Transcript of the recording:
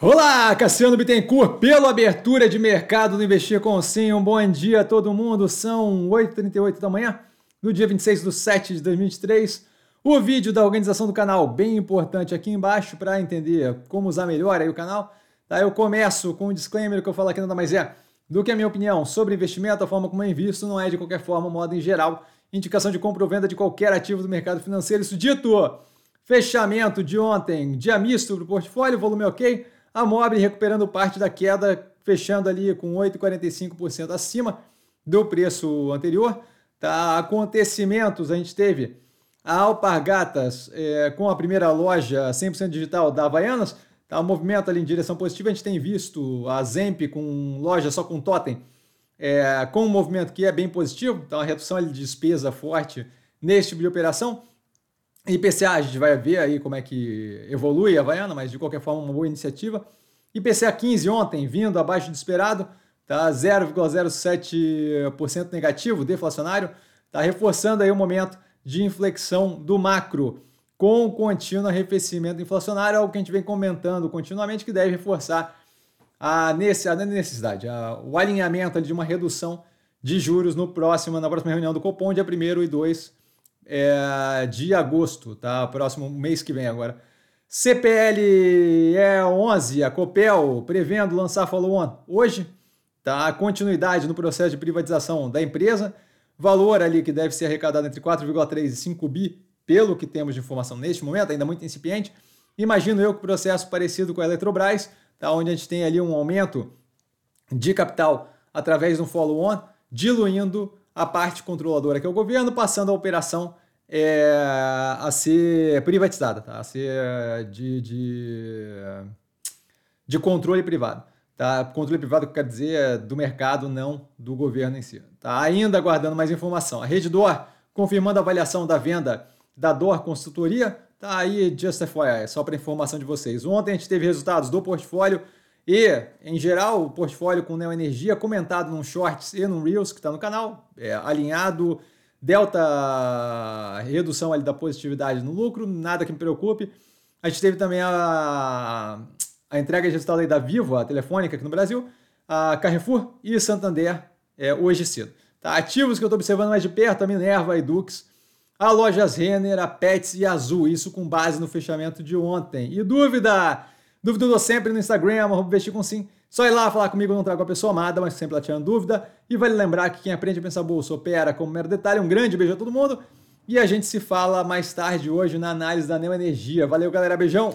Olá, Cassiano Bittencourt, pela abertura de mercado do Investir com Sim. Um bom dia a todo mundo. São 8h38 da manhã, no dia 26 de 7 de 2023. O vídeo da organização do canal, bem importante aqui embaixo para entender como usar melhor aí o canal. Tá, eu começo com um disclaimer que eu falo aqui nada mais é do que a minha opinião sobre investimento, a forma como eu invisto, não é de qualquer forma, modo em geral, indicação de compra ou venda de qualquer ativo do mercado financeiro. Isso dito, fechamento de ontem, dia misto para o portfólio, volume ok a Mobre recuperando parte da queda, fechando ali com 8,45% acima do preço anterior. Tá, acontecimentos, a gente teve a Alpargatas é, com a primeira loja 100% digital da Havaianas, tá, um movimento ali em direção positiva. A gente tem visto a Zemp com loja só com totem, é, com um movimento que é bem positivo, então a redução de despesa forte neste tipo de operação. IPCA, a gente vai ver aí como é que evolui a Havaiana, mas de qualquer forma uma boa iniciativa. IPCA 15 ontem, vindo abaixo do esperado, tá 0,07% negativo, deflacionário, tá reforçando aí o momento de inflexão do macro com contínuo arrefecimento inflacionário, algo que a gente vem comentando continuamente que deve reforçar a necessidade, a, o alinhamento de uma redução de juros no próximo, na próxima reunião do Copom, dia 1 e 2 é, de agosto, tá? Próximo mês que vem agora. CPL é 11, a Copel prevendo lançar follow-on hoje, tá? Continuidade no processo de privatização da empresa, valor ali que deve ser arrecadado entre 4,3 e 5 bi, pelo que temos de informação neste momento, ainda muito incipiente. Imagino eu que processo parecido com a Eletrobras, tá? Onde a gente tem ali um aumento de capital através de um follow-on, diluindo a parte controladora, que é o governo, passando a operação é, a ser privatizada, tá? a ser de, de, de controle privado. Tá? Controle privado quer dizer é do mercado, não do governo em si. Tá? Ainda aguardando mais informação. A Reddor confirmando a avaliação da venda da Dor Consultoria. Tá aí, just FYI, só para informação de vocês. Ontem a gente teve resultados do portfólio e, em geral, o portfólio com Neoenergia comentado num Shorts e num Reels que está no canal, é, alinhado, delta redução ali da positividade no lucro, nada que me preocupe. A gente teve também a, a entrega de resultado aí da Vivo, a telefônica aqui no Brasil, a Carrefour e Santander é, hoje cedo. Tá? Ativos que eu estou observando mais de perto, a Minerva, a Edux, a Lojas Renner, a Pets e a Azul, isso com base no fechamento de ontem. E dúvida? Dúvida eu dou sempre no Instagram, arroba vestir com sim. Só ir lá falar comigo, não trago a pessoa amada, mas sempre lá tirando dúvida. E vale lembrar que quem aprende a pensar bolsa opera como mero detalhe. Um grande beijo a todo mundo. E a gente se fala mais tarde hoje na análise da Neo Energia. Valeu, galera. Beijão!